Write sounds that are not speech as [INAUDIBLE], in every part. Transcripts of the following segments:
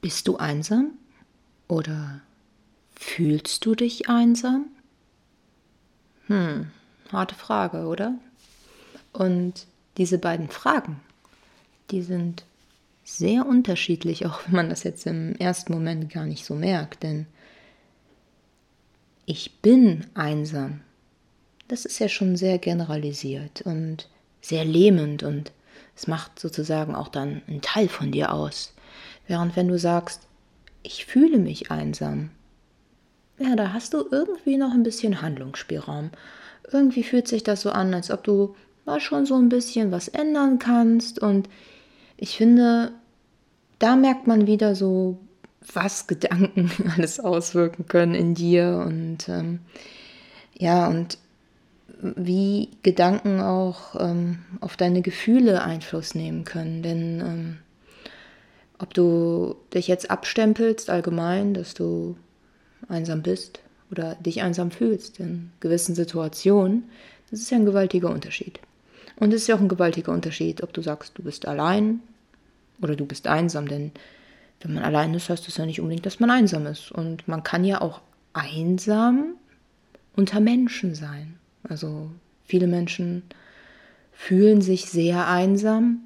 Bist du einsam? Oder fühlst du dich einsam? Hm, harte Frage, oder? Und diese beiden Fragen, die sind sehr unterschiedlich, [LAUGHS] auch wenn man das jetzt im ersten Moment gar nicht so merkt, denn ich bin einsam. Das ist ja schon sehr generalisiert und sehr lähmend und es macht sozusagen auch dann einen Teil von dir aus. Während wenn du sagst, ich fühle mich einsam, ja, da hast du irgendwie noch ein bisschen Handlungsspielraum. Irgendwie fühlt sich das so an, als ob du mal schon so ein bisschen was ändern kannst. Und ich finde, da merkt man wieder so, was Gedanken [LAUGHS] alles auswirken können in dir und ähm, ja, und wie Gedanken auch ähm, auf deine Gefühle Einfluss nehmen können. Denn ähm, ob du dich jetzt abstempelst allgemein, dass du einsam bist oder dich einsam fühlst in gewissen Situationen, das ist ja ein gewaltiger Unterschied. Und es ist ja auch ein gewaltiger Unterschied, ob du sagst, du bist allein oder du bist einsam, denn wenn man allein ist, heißt das ja nicht unbedingt, dass man einsam ist. Und man kann ja auch einsam unter Menschen sein. Also viele Menschen fühlen sich sehr einsam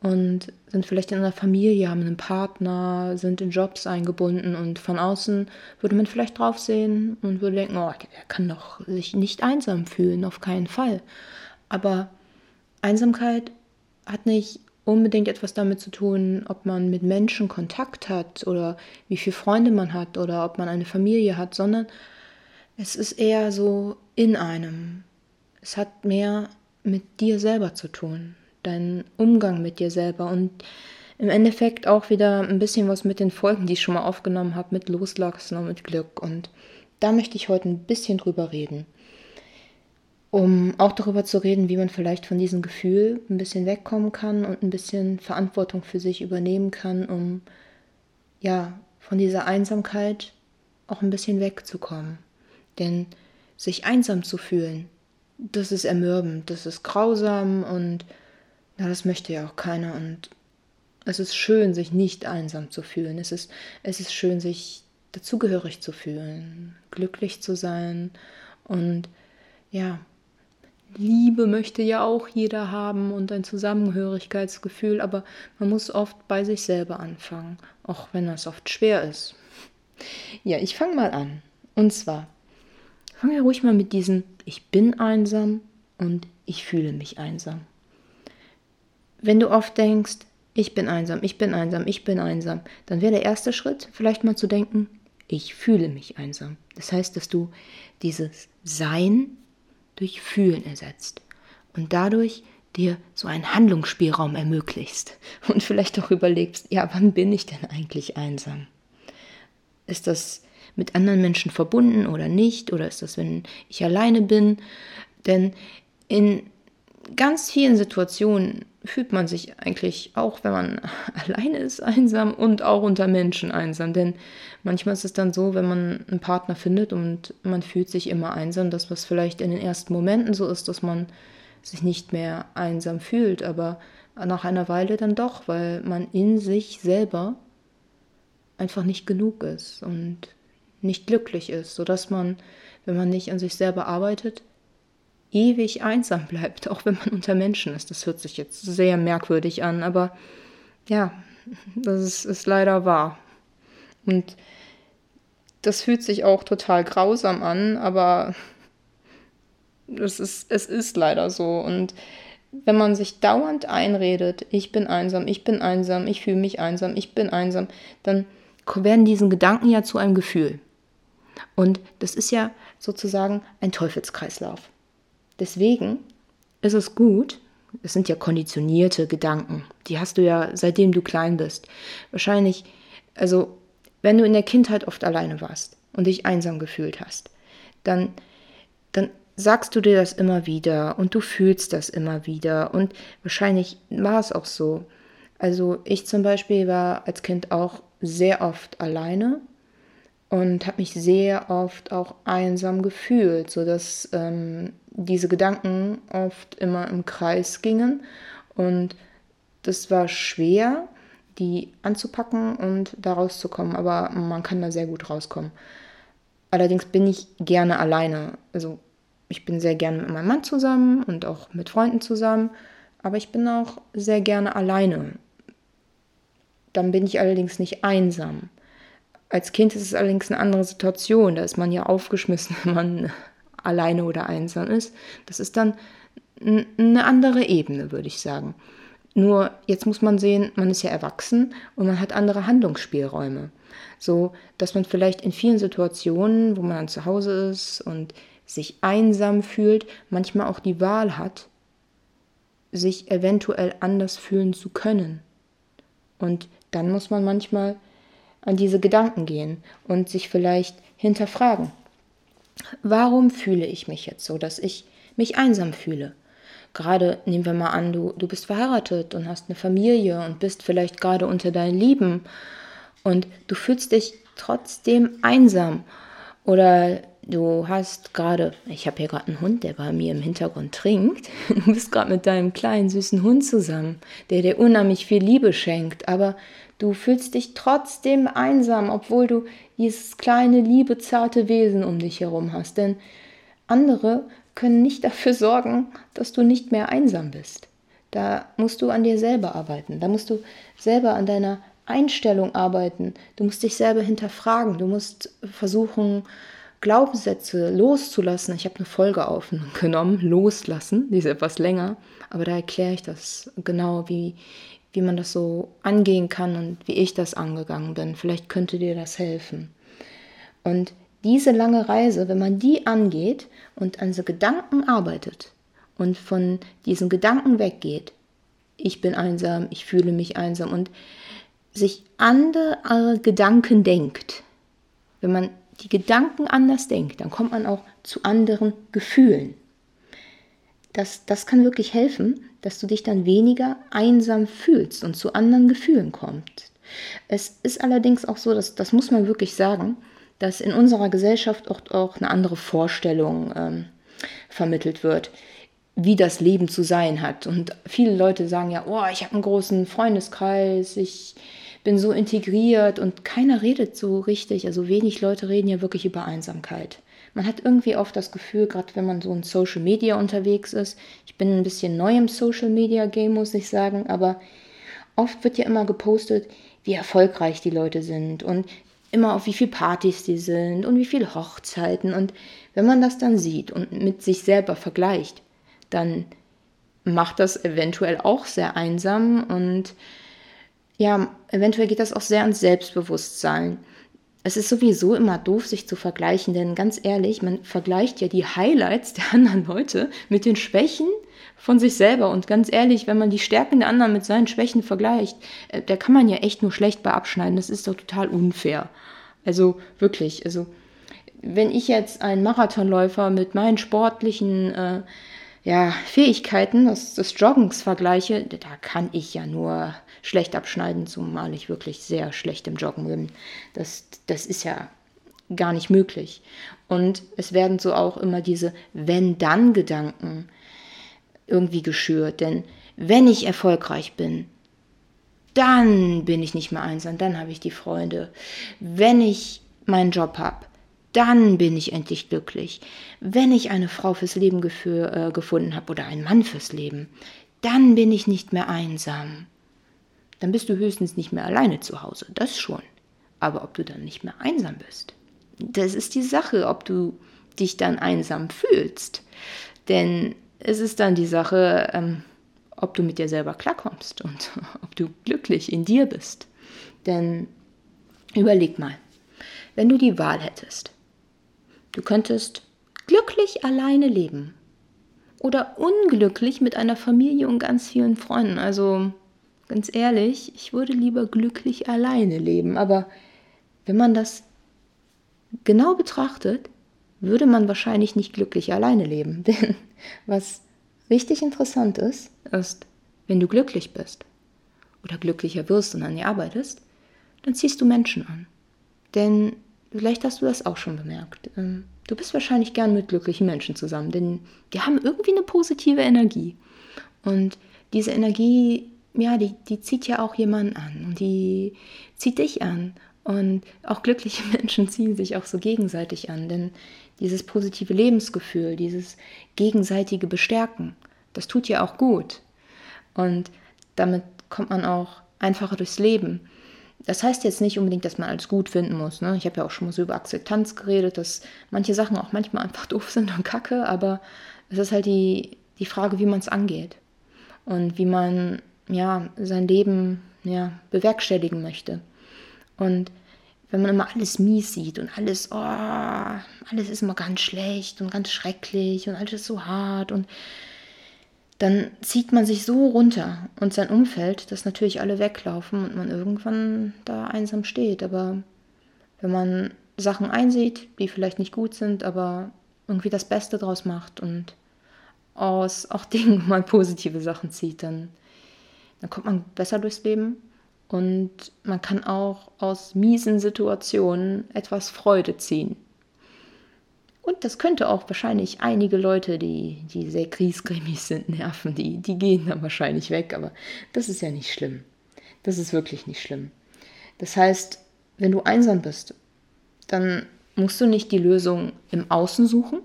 und sind vielleicht in einer Familie, haben einen Partner, sind in Jobs eingebunden und von außen würde man vielleicht drauf sehen und würde denken, oh, der kann doch sich nicht einsam fühlen, auf keinen Fall. Aber Einsamkeit hat nicht unbedingt etwas damit zu tun, ob man mit Menschen Kontakt hat oder wie viele Freunde man hat oder ob man eine Familie hat, sondern es ist eher so in einem. Es hat mehr mit dir selber zu tun, dein Umgang mit dir selber und im Endeffekt auch wieder ein bisschen was mit den Folgen, die ich schon mal aufgenommen habe, mit Loslassen und mit Glück. Und da möchte ich heute ein bisschen drüber reden um auch darüber zu reden, wie man vielleicht von diesem Gefühl ein bisschen wegkommen kann und ein bisschen Verantwortung für sich übernehmen kann, um ja von dieser Einsamkeit auch ein bisschen wegzukommen. Denn sich einsam zu fühlen, das ist ermürbend, das ist grausam und na, das möchte ja auch keiner. Und es ist schön, sich nicht einsam zu fühlen. Es ist, es ist schön, sich dazugehörig zu fühlen, glücklich zu sein und ja, Liebe möchte ja auch jeder haben und ein Zusammenhörigkeitsgefühl, aber man muss oft bei sich selber anfangen, auch wenn das oft schwer ist. Ja, ich fange mal an. Und zwar, fange ja ruhig mal mit diesem Ich bin einsam und ich fühle mich einsam. Wenn du oft denkst, ich bin einsam, ich bin einsam, ich bin einsam, dann wäre der erste Schritt vielleicht mal zu denken, ich fühle mich einsam. Das heißt, dass du dieses Sein durch Fühlen ersetzt und dadurch dir so einen Handlungsspielraum ermöglichst und vielleicht auch überlegst, ja, wann bin ich denn eigentlich einsam? Ist das mit anderen Menschen verbunden oder nicht? Oder ist das, wenn ich alleine bin? Denn in ganz vielen Situationen fühlt man sich eigentlich auch, wenn man [LAUGHS] alleine ist, einsam und auch unter Menschen einsam. Denn manchmal ist es dann so, wenn man einen Partner findet und man fühlt sich immer einsam, dass was vielleicht in den ersten Momenten so ist, dass man sich nicht mehr einsam fühlt, aber nach einer Weile dann doch, weil man in sich selber einfach nicht genug ist und nicht glücklich ist, sodass man, wenn man nicht an sich selber arbeitet, ewig einsam [LAUGHS] bleibt, auch wenn man unter Menschen ist. Das hört sich jetzt sehr merkwürdig an, aber ja, das ist, ist leider wahr. Und das fühlt sich auch total grausam an, aber das ist, es ist leider so. Und wenn man sich dauernd einredet, ich bin einsam, ich bin einsam, ich fühle mich einsam, ich bin einsam, dann werden diesen Gedanken ja zu einem Gefühl. Und das ist ja sozusagen ein Teufelskreislauf. Deswegen ist es gut, es sind ja konditionierte Gedanken, die hast du ja seitdem du klein bist. Wahrscheinlich, also wenn du in der Kindheit oft alleine warst und dich einsam gefühlt hast, dann, dann sagst du dir das immer wieder und du fühlst das immer wieder und wahrscheinlich war es auch so. Also ich zum Beispiel war als Kind auch sehr oft alleine und habe mich sehr oft auch einsam gefühlt, sodass ähm, diese Gedanken oft immer im Kreis gingen und das war schwer, die anzupacken und da rauszukommen. Aber man kann da sehr gut rauskommen. Allerdings bin ich gerne alleine. Also ich bin sehr gerne mit meinem Mann zusammen und auch mit Freunden zusammen. Aber ich bin auch sehr gerne alleine. Dann bin ich allerdings nicht einsam. Als Kind ist es allerdings eine andere Situation. Da ist man ja aufgeschmissen, [LAUGHS] wenn man alleine oder einsam ist. Das ist dann eine andere Ebene, würde ich sagen. Nur jetzt muss man sehen, man ist ja erwachsen und man hat andere Handlungsspielräume. So, dass man vielleicht in vielen Situationen, wo man dann zu Hause ist und sich einsam fühlt, manchmal auch die Wahl hat, sich eventuell anders fühlen zu können. Und dann muss man manchmal an diese Gedanken gehen und sich vielleicht hinterfragen. Warum fühle ich mich jetzt so, dass ich mich einsam fühle? Gerade nehmen wir mal an, du, du bist verheiratet und hast eine Familie und bist vielleicht gerade unter deinen Lieben und du fühlst dich trotzdem einsam. Oder du hast gerade, ich habe hier gerade einen Hund, der bei mir im Hintergrund trinkt. [LAUGHS] Du bist gerade mit deinem kleinen süßen Hund zusammen, der dir unheimlich viel Liebe schenkt, aber du fühlst dich trotzdem einsam, obwohl du dieses kleine, liebe, zarte Wesen um dich herum hast. Denn andere können nicht dafür sorgen, dass du nicht mehr einsam bist. Da musst du an dir selber arbeiten. Da musst du selber an deiner Einstellung arbeiten. Du musst dich selber hinterfragen. Du musst versuchen, Glaubenssätze loszulassen. Ich habe eine Folge aufgenommen, loslassen, die ist etwas länger, aber da erkläre ich das genau, wie, wie man das so angehen kann und wie ich das angegangen bin. Vielleicht könnte dir das helfen. Und diese lange Reise, wenn man die angeht und an so Gedanken arbeitet und von diesen Gedanken weggeht, ich bin einsam, ich fühle mich einsam und sich andere Gedanken denkt, wenn man die Gedanken anders denkt, dann kommt man auch zu anderen Gefühlen. Das, das kann wirklich helfen, dass du dich dann weniger einsam fühlst und zu anderen Gefühlen kommst. Es ist allerdings auch so, dass das muss man wirklich sagen, dass in unserer Gesellschaft auch, auch eine andere Vorstellung ähm, vermittelt wird, wie das Leben zu sein hat. Und viele Leute sagen ja, oh, ich habe einen großen Freundeskreis, ich bin so integriert und keiner redet so richtig. Also wenig Leute reden ja wirklich über Einsamkeit. Man hat irgendwie oft das Gefühl, gerade wenn man so in Social Media unterwegs ist, ich bin ein bisschen neu im Social Media Game, muss ich sagen, aber oft wird ja immer gepostet, wie erfolgreich die Leute sind und immer auf wie viele Partys die sind und wie viele Hochzeiten. Und wenn man das dann sieht und mit sich selber vergleicht, dann macht das eventuell auch sehr einsam und ja, eventuell geht das auch sehr ans Selbstbewusstsein. Es ist sowieso immer doof, sich zu vergleichen, denn ganz ehrlich, man vergleicht ja die Highlights der anderen Leute mit den Schwächen von sich selber. Und ganz ehrlich, wenn man die Stärken der anderen mit seinen Schwächen vergleicht, äh, da kann man ja echt nur schlecht bei abschneiden. Das ist doch total unfair. Also wirklich, also wenn ich jetzt einen Marathonläufer mit meinen sportlichen äh, ja, Fähigkeiten des, des Joggens vergleiche, da kann ich ja nur schlecht abschneiden, zumal ich wirklich sehr schlecht im Joggen bin. Das, das ist ja gar nicht möglich. Und es werden so auch immer diese Wenn-Dann-Gedanken irgendwie geschürt. Denn wenn ich erfolgreich bin, dann bin ich nicht mehr einsam, dann habe ich die Freunde. Wenn ich meinen Job habe, dann bin ich endlich glücklich. Wenn ich eine Frau fürs Leben äh, gefunden habe oder einen Mann fürs Leben, dann bin ich nicht mehr einsam. Dann bist du höchstens nicht mehr alleine zu Hause, das schon. Aber ob du dann nicht mehr einsam bist, das ist die Sache, ob du dich dann einsam fühlst. Denn es ist dann die Sache, ähm, ob du mit dir selber klarkommst und [LAUGHS] ob du glücklich in dir bist. Denn überleg mal, wenn du die Wahl hättest, Du könntest glücklich alleine leben oder unglücklich mit einer Familie und ganz vielen Freunden. Also ganz ehrlich, ich würde lieber glücklich alleine leben. Aber wenn man das genau betrachtet, würde man wahrscheinlich nicht glücklich alleine leben. [LAUGHS] Denn was richtig interessant ist, ist, wenn du glücklich bist oder glücklicher wirst und an dir arbeitest, dann ziehst du Menschen an. Denn Vielleicht hast du das auch schon bemerkt. Ähm, du bist wahrscheinlich gern mit glücklichen Menschen zusammen, denn die haben irgendwie eine positive Energie. Und diese Energie ja, die, die zieht ja auch jemanden an und die zieht dich an. Und auch glückliche [LAUGHS] Menschen ziehen sich auch so gegenseitig an, denn dieses positive Lebensgefühl, dieses gegenseitige Bestärken, das tut ja auch gut. Und damit kommt man auch einfacher durchs Leben. Das heißt jetzt nicht unbedingt, dass man alles gut finden muss. Ne? Ich habe ja auch schon mal so über Akzeptanz geredet, dass manche Sachen auch manchmal einfach [LAUGHS] doof sind und kacke, aber es ist halt die, die Frage, wie man es angeht und wie man ja, sein Leben ja, bewerkstelligen möchte. Und wenn man immer alles mies sieht und alles, oh, alles ist immer ganz schlecht und ganz schrecklich und alles ist so hart und dann zieht man sich so runter und sein Umfeld, dass natürlich alle weglaufen und man irgendwann da einsam steht. Aber wenn man Sachen einsieht, die vielleicht nicht gut sind, aber irgendwie das Beste draus macht und aus [LAUGHS] auch Dingen mal positive Sachen zieht, dann, dann kommt man besser durchs Leben und man kann auch aus miesen Situationen etwas Freude ziehen. Und das könnte auch wahrscheinlich einige Leute, die, die sehr griesgrämig sind, nerven. Die, die gehen dann wahrscheinlich weg, aber das ist ja nicht schlimm. Das ist wirklich nicht schlimm. Das heißt, wenn du einsam bist, dann musst du nicht die Lösung im Außen suchen,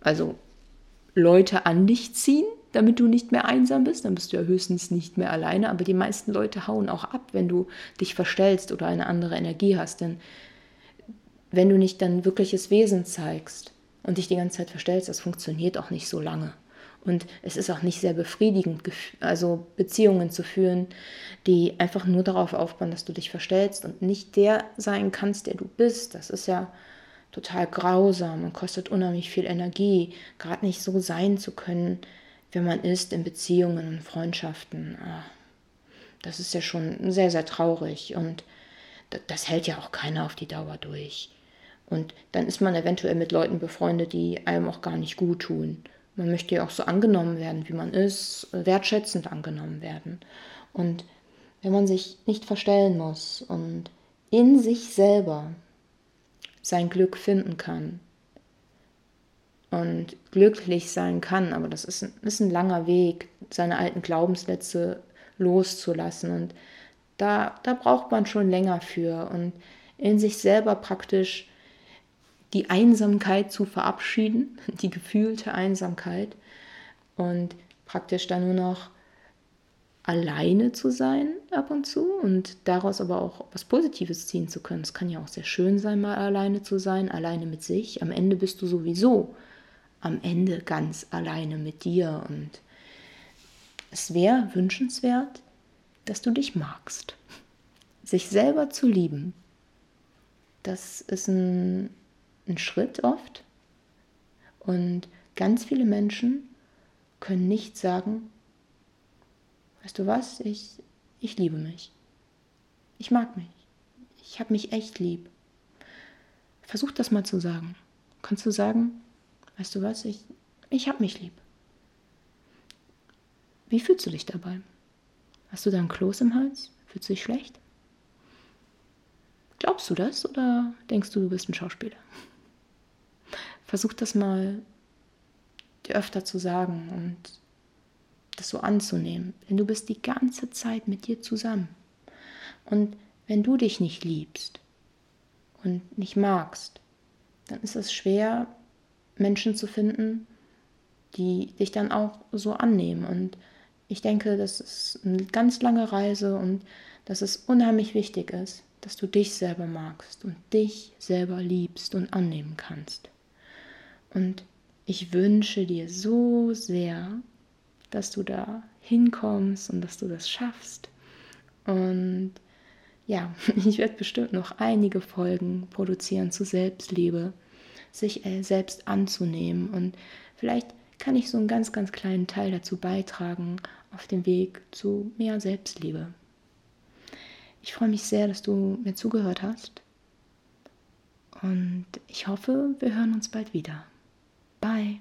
also Leute an dich ziehen, damit du nicht mehr einsam bist. Dann bist du ja höchstens nicht mehr alleine. Aber die meisten Leute hauen auch ab, wenn du dich verstellst oder eine andere Energie hast. Denn wenn du nicht dein wirkliches Wesen zeigst und dich die ganze Zeit verstellst, das funktioniert auch nicht so lange. Und es ist auch nicht sehr befriedigend, also Beziehungen zu führen, die einfach nur darauf aufbauen, dass du dich verstellst und nicht der sein kannst, der du bist. Das ist ja total grausam und kostet unheimlich viel Energie, gerade nicht so sein zu können, wie man ist in Beziehungen und Freundschaften. Ah, das ist ja schon sehr, sehr traurig und das hält ja auch keiner auf die Dauer durch. Und dann ist man eventuell mit Leuten befreundet, die einem auch gar nicht gut tun. Man möchte ja auch so angenommen werden, wie man ist, wertschätzend angenommen werden. Und wenn man sich nicht verstellen muss und in sich selber sein Glück finden kann und glücklich sein kann, aber das ist ein, ist ein langer Weg, seine alten Glaubenssätze loszulassen. Und da, da braucht man schon länger für. Und in sich selber praktisch die Einsamkeit zu verabschieden, [LAUGHS] die gefühlte Einsamkeit und praktisch dann nur noch alleine zu sein ab und zu und daraus aber auch was Positives ziehen zu können. Es kann ja auch sehr schön sein, mal alleine zu sein, alleine mit sich. Am Ende bist du sowieso am Ende ganz alleine mit dir und es wäre wünschenswert, dass du dich magst. Sich selber zu lieben, das ist ein ein Schritt oft. Und ganz viele Menschen können nicht sagen, weißt du was, ich, ich liebe mich. Ich mag mich. Ich habe mich echt lieb. Versuch das mal zu sagen. Kannst du sagen, weißt du was, ich, ich habe mich lieb. Wie fühlst du dich dabei? Hast du da ein Kloß im Hals? Fühlst du dich schlecht? Glaubst du das oder denkst du, du bist ein Schauspieler? Versuch das mal öfter zu sagen und das so anzunehmen. Denn du bist die ganze Zeit mit dir zusammen. Und wenn du dich nicht liebst und nicht magst, dann ist es schwer, Menschen zu finden, die dich dann auch so annehmen. Und ich denke, das ist eine ganz lange Reise und dass es unheimlich wichtig ist, dass du dich selber magst und dich selber liebst und annehmen kannst. Und ich wünsche dir so sehr, dass du da hinkommst und dass du das schaffst. Und ja, [LAUGHS] ich werde bestimmt noch einige Folgen produzieren zu Selbstliebe, sich äh, selbst anzunehmen. Und vielleicht kann ich so einen ganz, ganz kleinen Teil dazu beitragen auf dem Weg zu mehr Selbstliebe. Ich freue mich sehr, dass du mir zugehört hast. Und ich hoffe, wir hören uns bald wieder. Bye.